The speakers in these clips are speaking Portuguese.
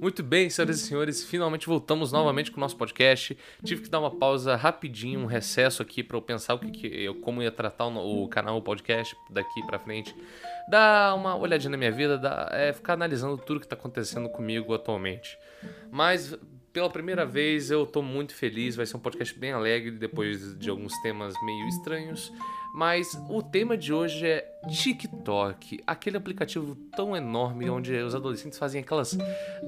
Muito bem, senhoras e senhores, finalmente voltamos novamente com o nosso podcast. Tive que dar uma pausa rapidinho, um recesso aqui para eu pensar o que, que eu como ia tratar o, o canal, o podcast daqui para frente. Dar uma olhadinha na minha vida, dar, é, ficar analisando tudo que tá acontecendo comigo atualmente. Mas pela primeira vez eu tô muito feliz, vai ser um podcast bem alegre depois de alguns temas meio estranhos. Mas o tema de hoje é TikTok, aquele aplicativo tão enorme onde os adolescentes fazem aquelas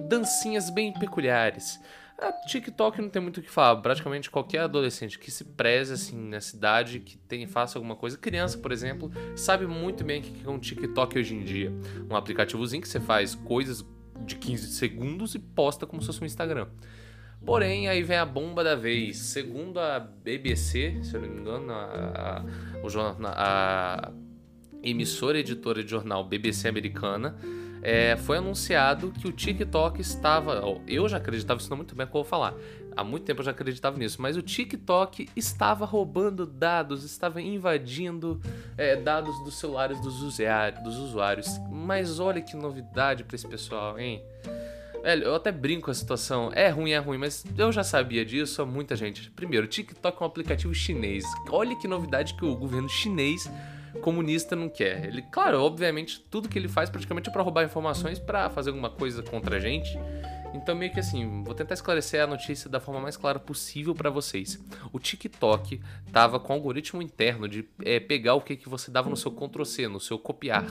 dancinhas bem peculiares. A TikTok não tem muito o que falar. Praticamente qualquer adolescente que se preze assim na cidade, que tem, faça alguma coisa, criança, por exemplo, sabe muito bem o que é um TikTok hoje em dia. Um aplicativozinho que você faz coisas de 15 segundos e posta como se fosse um Instagram. Porém, aí vem a bomba da vez. Segundo a BBC, se eu não me engano, a, a, a emissora editora de jornal BBC americana, é, foi anunciado que o TikTok estava. Eu já acreditava, isso não muito bem é que eu vou falar. Há muito tempo eu já acreditava nisso, mas o TikTok estava roubando dados, estava invadindo é, dados dos celulares dos usuários, dos usuários. Mas olha que novidade para esse pessoal, hein? Velho, eu até brinco com a situação. É ruim, é ruim, mas eu já sabia disso há muita gente. Primeiro, o TikTok é um aplicativo chinês. Olha que novidade que o governo chinês comunista não quer. Ele, claro, obviamente, tudo que ele faz praticamente é para roubar informações para fazer alguma coisa contra a gente. Então, meio que assim, vou tentar esclarecer a notícia da forma mais clara possível para vocês. O TikTok tava com um algoritmo interno de é, pegar o que, que você dava no seu Ctrl-C, no seu copiar.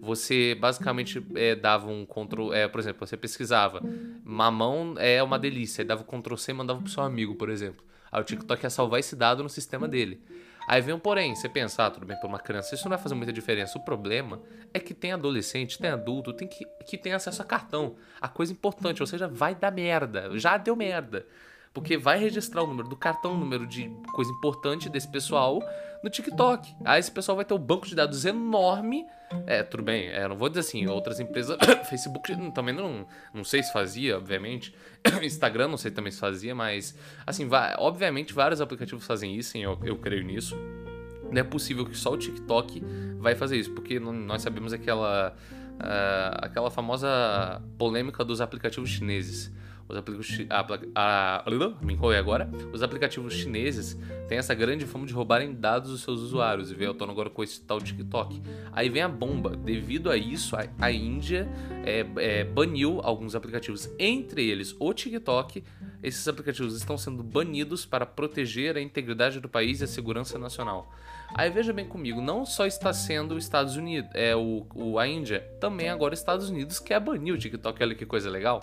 Você basicamente é, dava um Ctrl, é, por exemplo, você pesquisava mamão é uma delícia, e dava o Ctrl-C e mandava pro seu amigo, por exemplo. Aí o TikTok ia salvar esse dado no sistema dele. Aí vem um porém, você pensa, ah, tudo bem, para uma criança isso não vai fazer muita diferença. O problema é que tem adolescente, tem adulto, tem que, que tem acesso a cartão. A coisa importante, ou seja, vai dar merda. Já deu merda. Porque vai registrar o número do cartão, o número de coisa importante desse pessoal no TikTok. Aí esse pessoal vai ter um banco de dados enorme. É, tudo bem, é, não vou dizer assim, outras empresas, Facebook também não, não sei se fazia, obviamente. Instagram não sei também se fazia, mas assim, vai, obviamente vários aplicativos fazem isso, eu, eu creio nisso. Não é possível que só o TikTok vai fazer isso, porque nós sabemos aquela, uh, aquela famosa polêmica dos aplicativos chineses os aplicativos a, me enrolei agora. Os aplicativos chineses têm essa grande fama de roubarem dados dos seus usuários. E tô agora com esse tal TikTok. Aí vem a bomba. Devido a isso, a, a Índia é, é, baniu alguns aplicativos, entre eles o TikTok. Esses aplicativos estão sendo banidos para proteger a integridade do país e a segurança nacional. Aí veja bem comigo, não só está sendo os Estados Unidos, é o, o a Índia, também agora os Estados Unidos quer banir o TikTok. Olha que coisa legal.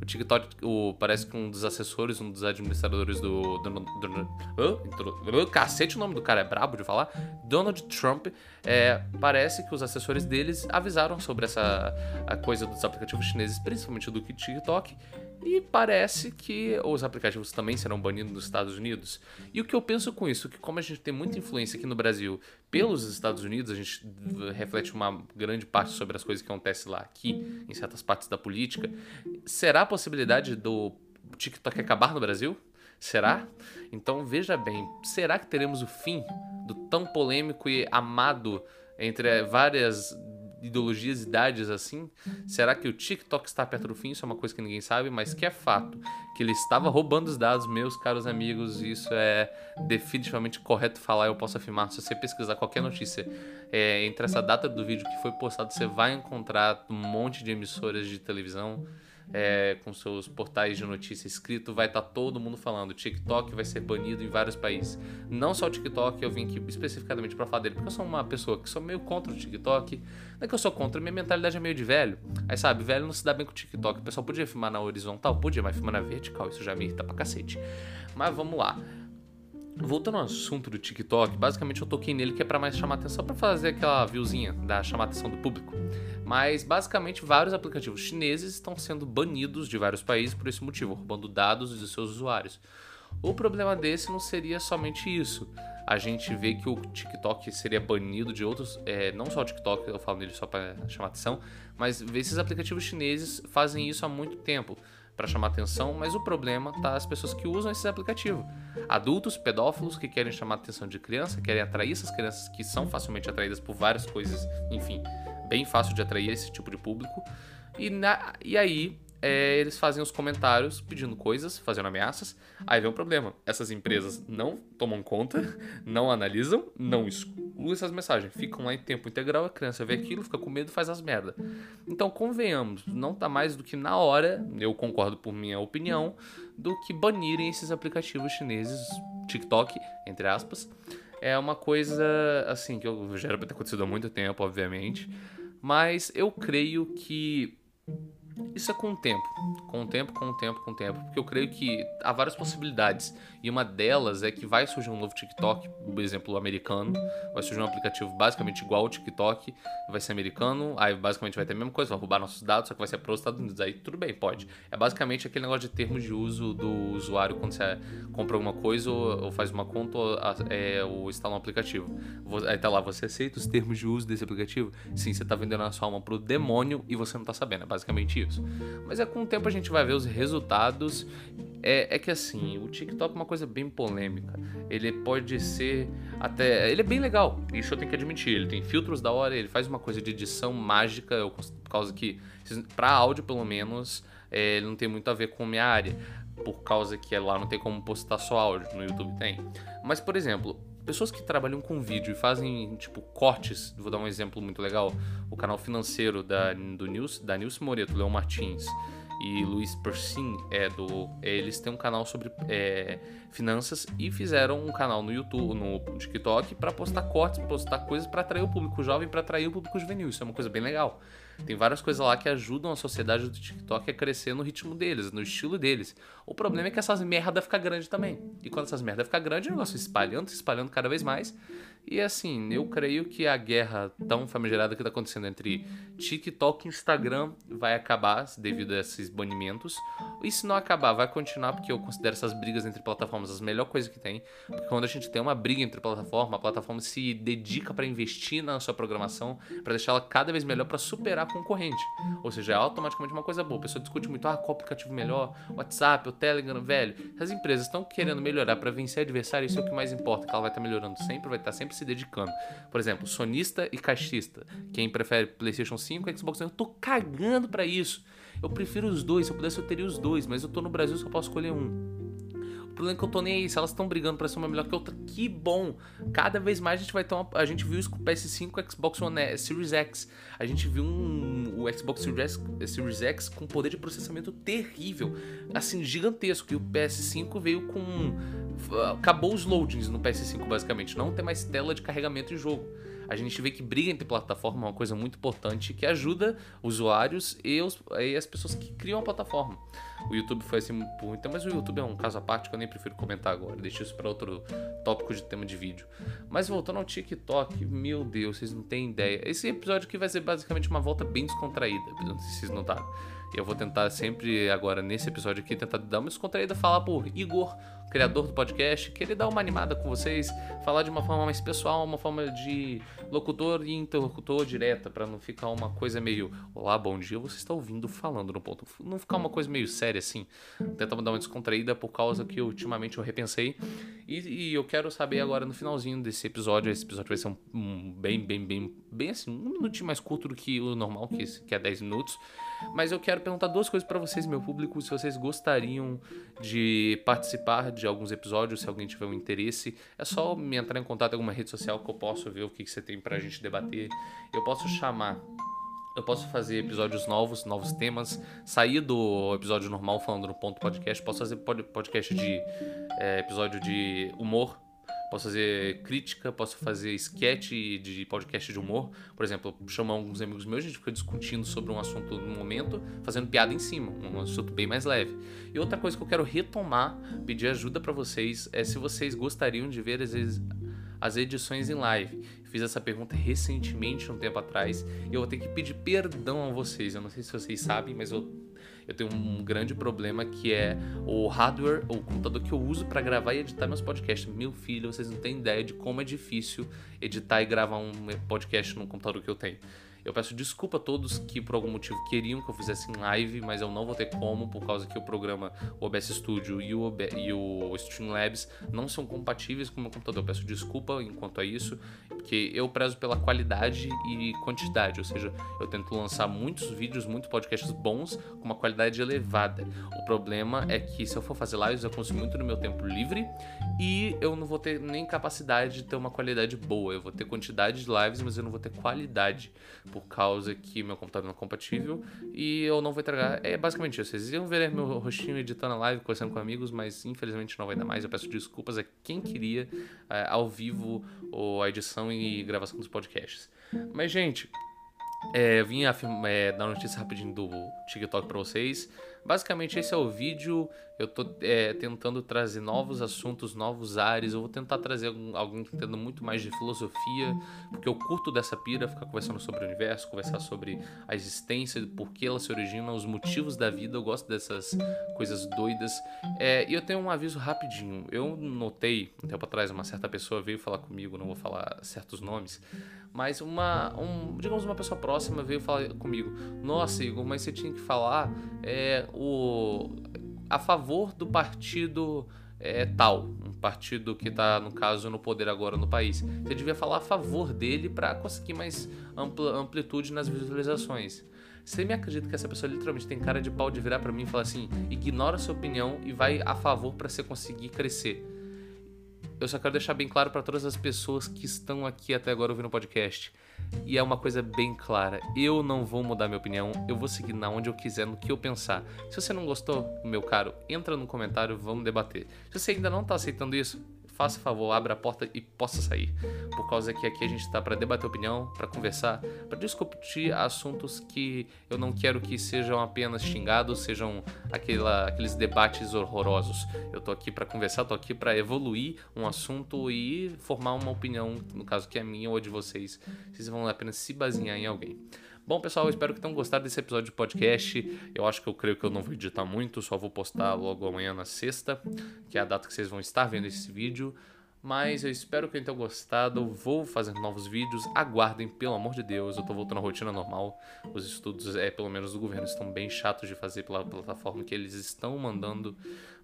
O TikTok, o, parece que um dos assessores, um dos administradores do. do, do, do, cacete, o nome do cara é brabo de falar. Donald Trump. É, parece que os assessores deles avisaram sobre essa a coisa dos aplicativos chineses, principalmente do TikTok, e parece que os aplicativos também serão banidos nos Estados Unidos. E o que eu penso com isso, que como a gente tem muita influência aqui no Brasil pelos Estados Unidos, a gente reflete uma grande parte sobre as coisas que acontecem lá aqui, em certas partes da política. Será a possibilidade do TikTok acabar no Brasil? Será? Então veja bem, será que teremos o fim do tão polêmico e amado entre várias ideologias, idades assim? Será que o TikTok está perto do fim? Isso é uma coisa que ninguém sabe, mas que é fato. Que ele estava roubando os dados, meus caros amigos. Isso é definitivamente correto falar, eu posso afirmar. Se você pesquisar qualquer notícia é, entre essa data do vídeo que foi postado, você vai encontrar um monte de emissoras de televisão é, com seus portais de notícia escrito, vai estar tá todo mundo falando. TikTok vai ser banido em vários países. Não só o TikTok, eu vim aqui especificamente para falar dele, porque eu sou uma pessoa que sou meio contra o TikTok. Não é que eu sou contra, minha mentalidade é meio de velho. Aí sabe, velho não se dá bem com o TikTok. O pessoal podia filmar na horizontal? Podia, mas filmar na vertical, isso já me irrita pra cacete. Mas vamos lá. Voltando ao assunto do TikTok, basicamente eu toquei nele que é para mais chamar atenção, para fazer aquela viewzinha da chamar atenção do público. Mas basicamente vários aplicativos chineses estão sendo banidos de vários países por esse motivo, roubando dados dos seus usuários. O problema desse não seria somente isso. A gente vê que o TikTok seria banido de outros, é, não só o TikTok, eu falo nele só para chamar atenção, mas esses aplicativos chineses fazem isso há muito tempo para chamar atenção, mas o problema tá as pessoas que usam esse aplicativo. Adultos, pedófilos que querem chamar atenção de criança, querem atrair essas crianças que são facilmente atraídas por várias coisas, enfim, bem fácil de atrair esse tipo de público. E, na, e aí é, eles fazem os comentários pedindo coisas, fazendo ameaças. Aí vem um problema. Essas empresas não tomam conta, não analisam, não excluem essas mensagens. Ficam lá em tempo integral, a criança vê aquilo, fica com medo faz as merda. Então, convenhamos, não tá mais do que na hora, eu concordo por minha opinião, do que banirem esses aplicativos chineses, TikTok, entre aspas. É uma coisa, assim, que já era pra ter acontecido há muito tempo, obviamente. Mas eu creio que isso é com o tempo. Com o tempo, com o tempo, com o tempo. Porque eu creio que há várias possibilidades. E uma delas é que vai surgir um novo TikTok, por exemplo, americano. Vai surgir um aplicativo basicamente igual ao TikTok. Vai ser americano. Aí basicamente vai ter a mesma coisa, vai roubar nossos dados, só que vai ser para os Estados Unidos. Aí tudo bem, pode. É basicamente aquele negócio de termos de uso do usuário quando você compra alguma coisa ou, faz uma conta ou, é, ou instala um aplicativo. Aí tá lá, você aceita os termos de uso desse aplicativo? Sim, você tá vendendo a sua alma pro demônio e você não tá sabendo. É basicamente isso. Mas é com o tempo a gente vai ver os resultados. É, é que assim, o TikTok é uma coisa bem polêmica. Ele pode ser até. Ele é bem legal, isso eu tenho que admitir. Ele tem filtros da hora, ele faz uma coisa de edição mágica, eu, por causa que, pra áudio pelo menos, é, ele não tem muito a ver com minha área. Por causa que lá não tem como postar só áudio, no YouTube tem. Mas, por exemplo, pessoas que trabalham com vídeo e fazem, tipo, cortes, vou dar um exemplo muito legal, o canal financeiro da, do News, da Nilce Moreto, Leão Martins e Luiz Persin, é do, eles têm um canal sobre é, finanças e fizeram um canal no YouTube, no TikTok, para postar cortes, postar coisas para atrair o público jovem, para atrair o público juvenil. Isso é uma coisa bem legal. Tem várias coisas lá que ajudam a sociedade do TikTok a crescer no ritmo deles, no estilo deles. O problema é que essas merda ficam grandes também. E quando essas merda ficam grandes, o negócio se espalhando, se espalhando cada vez mais. E assim, eu creio que a guerra tão famigerada que está acontecendo entre TikTok e Instagram vai acabar devido a esses banimentos. E se não acabar, vai continuar, porque eu considero essas brigas entre plataformas as melhor coisa que tem. Porque quando a gente tem uma briga entre plataforma, a plataforma se dedica para investir na sua programação, para deixar ela cada vez melhor para superar a concorrente. Ou seja, é automaticamente uma coisa boa. A pessoa discute muito, ah, qual aplicativo melhor? WhatsApp, o Telegram, velho. As empresas estão querendo melhorar para vencer adversário, isso é o que mais importa, que ela vai estar tá melhorando sempre, vai estar tá sempre se dedicando. Por exemplo, sonista e caixista. Quem prefere PlayStation 5 e Xbox One, eu tô cagando para isso. Eu prefiro os dois, se eu pudesse eu teria os dois, mas eu tô no Brasil só posso escolher um. O problema é que eu tô nem aí. Se elas estão brigando pra ser uma melhor que outra, que bom. Cada vez mais a gente vai ter uma. A gente viu isso com o PS5 e o Xbox One X, Series X. A gente viu um, o Xbox Series Series X com poder de processamento terrível. Assim, gigantesco. E o PS5 veio com. Acabou os loadings no PS5, basicamente. Não tem mais tela de carregamento de jogo a gente vê que briga entre plataforma é uma coisa muito importante que ajuda usuários e, os, e as pessoas que criam a plataforma. O YouTube foi assim por muito mas o YouTube é um caso à parte que eu nem prefiro comentar agora. Deixa isso para outro tópico de tema de vídeo. Mas voltando ao TikTok, meu Deus, vocês não têm ideia. Esse episódio aqui vai ser basicamente uma volta bem descontraída, não sei se vocês notaram. Eu vou tentar sempre, agora nesse episódio aqui, tentar dar uma descontraída, falar por Igor, criador do podcast, querer dar uma animada com vocês, falar de uma forma mais pessoal, uma forma de locutor e interlocutor direta, para não ficar uma coisa meio, olá, bom dia, você está ouvindo falando no ponto, não ficar uma coisa meio séria assim. Tentar dar uma descontraída por causa que ultimamente eu repensei e, e, eu quero saber agora no finalzinho desse episódio, esse episódio vai ser um, um bem, bem, bem, bem assim, um minutinho mais curto do que o normal, que, que é 10 minutos. Mas eu quero perguntar duas coisas para vocês, meu público, se vocês gostariam de participar de alguns episódios, se alguém tiver um interesse, é só me entrar em contato em alguma rede social que eu posso ver o que, que você tem pra gente debater. Eu posso chamar eu posso fazer episódios novos, novos temas, sair do episódio normal falando no ponto podcast, posso fazer podcast de é, episódio de humor, posso fazer crítica, posso fazer sketch de podcast de humor. Por exemplo, chamar alguns amigos meus, a gente fica discutindo sobre um assunto no momento, fazendo piada em cima, um assunto bem mais leve. E outra coisa que eu quero retomar, pedir ajuda para vocês, é se vocês gostariam de ver as edições em live. Fiz essa pergunta recentemente, um tempo atrás, e eu vou ter que pedir perdão a vocês. Eu não sei se vocês sabem, mas eu eu tenho um grande problema que é o hardware, o computador que eu uso para gravar e editar meus podcasts. Meu filho, vocês não têm ideia de como é difícil editar e gravar um podcast no computador que eu tenho. Eu peço desculpa a todos que por algum motivo queriam que eu fizesse em live, mas eu não vou ter como, por causa que o programa OBS Studio e o, OB, e o Streamlabs não são compatíveis com o meu computador. Eu peço desculpa enquanto a isso, porque eu prezo pela qualidade e quantidade, ou seja, eu tento lançar muitos vídeos, muitos podcasts bons com uma qualidade elevada. O problema é que se eu for fazer lives, eu consumo muito no meu tempo livre e eu não vou ter nem capacidade de ter uma qualidade boa. Eu vou ter quantidade de lives, mas eu não vou ter qualidade, causa que meu computador não é compatível e eu não vou entregar. É basicamente isso. Vocês iam ver meu rostinho editando a live, conversando com amigos, mas infelizmente não vai dar mais. Eu peço desculpas a quem queria é, ao vivo ou a edição e gravação dos podcasts. Mas, gente, é, vim é, dar notícia rapidinho do TikTok para vocês. Basicamente, esse é o vídeo. Eu tô é, tentando trazer novos assuntos, novos ares. Eu vou tentar trazer algum, alguém que entenda muito mais de filosofia, porque eu curto dessa pira, ficar conversando sobre o universo, conversar sobre a existência, por que ela se origina, os motivos da vida. Eu gosto dessas coisas doidas. É, e eu tenho um aviso rapidinho. Eu notei, um tempo atrás, uma certa pessoa veio falar comigo, não vou falar certos nomes, mas uma, um, digamos, uma pessoa próxima veio falar comigo: Nossa, Igor, mas você tinha que falar é, o, a favor do partido é, tal, um partido que está, no caso, no poder agora no país. Você devia falar a favor dele para conseguir mais ampla, amplitude nas visualizações. Você me acredita que essa pessoa literalmente tem cara de pau de virar para mim e falar assim: ignora a sua opinião e vai a favor para você conseguir crescer. Eu só quero deixar bem claro para todas as pessoas que estão aqui até agora ouvindo o podcast. E é uma coisa bem clara: eu não vou mudar minha opinião, eu vou seguir na onde eu quiser, no que eu pensar. Se você não gostou, meu caro, entra no comentário, vamos debater. Se você ainda não está aceitando isso, faça favor, abra a porta e possa sair. Por causa que aqui a gente está para debater opinião, para conversar, para discutir assuntos que eu não quero que sejam apenas xingados, sejam aquela, aqueles debates horrorosos. Eu tô aqui para conversar, tô aqui para evoluir um assunto e formar uma opinião, no caso que é minha ou de vocês. Vocês vão apenas se basear em alguém. Bom, pessoal, eu espero que tenham gostado desse episódio de podcast. Eu acho que eu creio que eu não vou editar muito, só vou postar logo amanhã na sexta, que é a data que vocês vão estar vendo esse vídeo. Mas eu espero que tenham gostado. Vou fazer novos vídeos. Aguardem, pelo amor de Deus. Eu tô voltando à rotina normal. Os estudos, é, pelo menos do governo, estão bem chatos de fazer pela plataforma que eles estão mandando.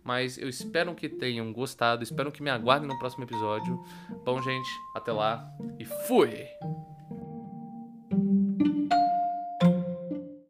Mas eu espero que tenham gostado. Espero que me aguardem no próximo episódio. Bom, gente, até lá e fui!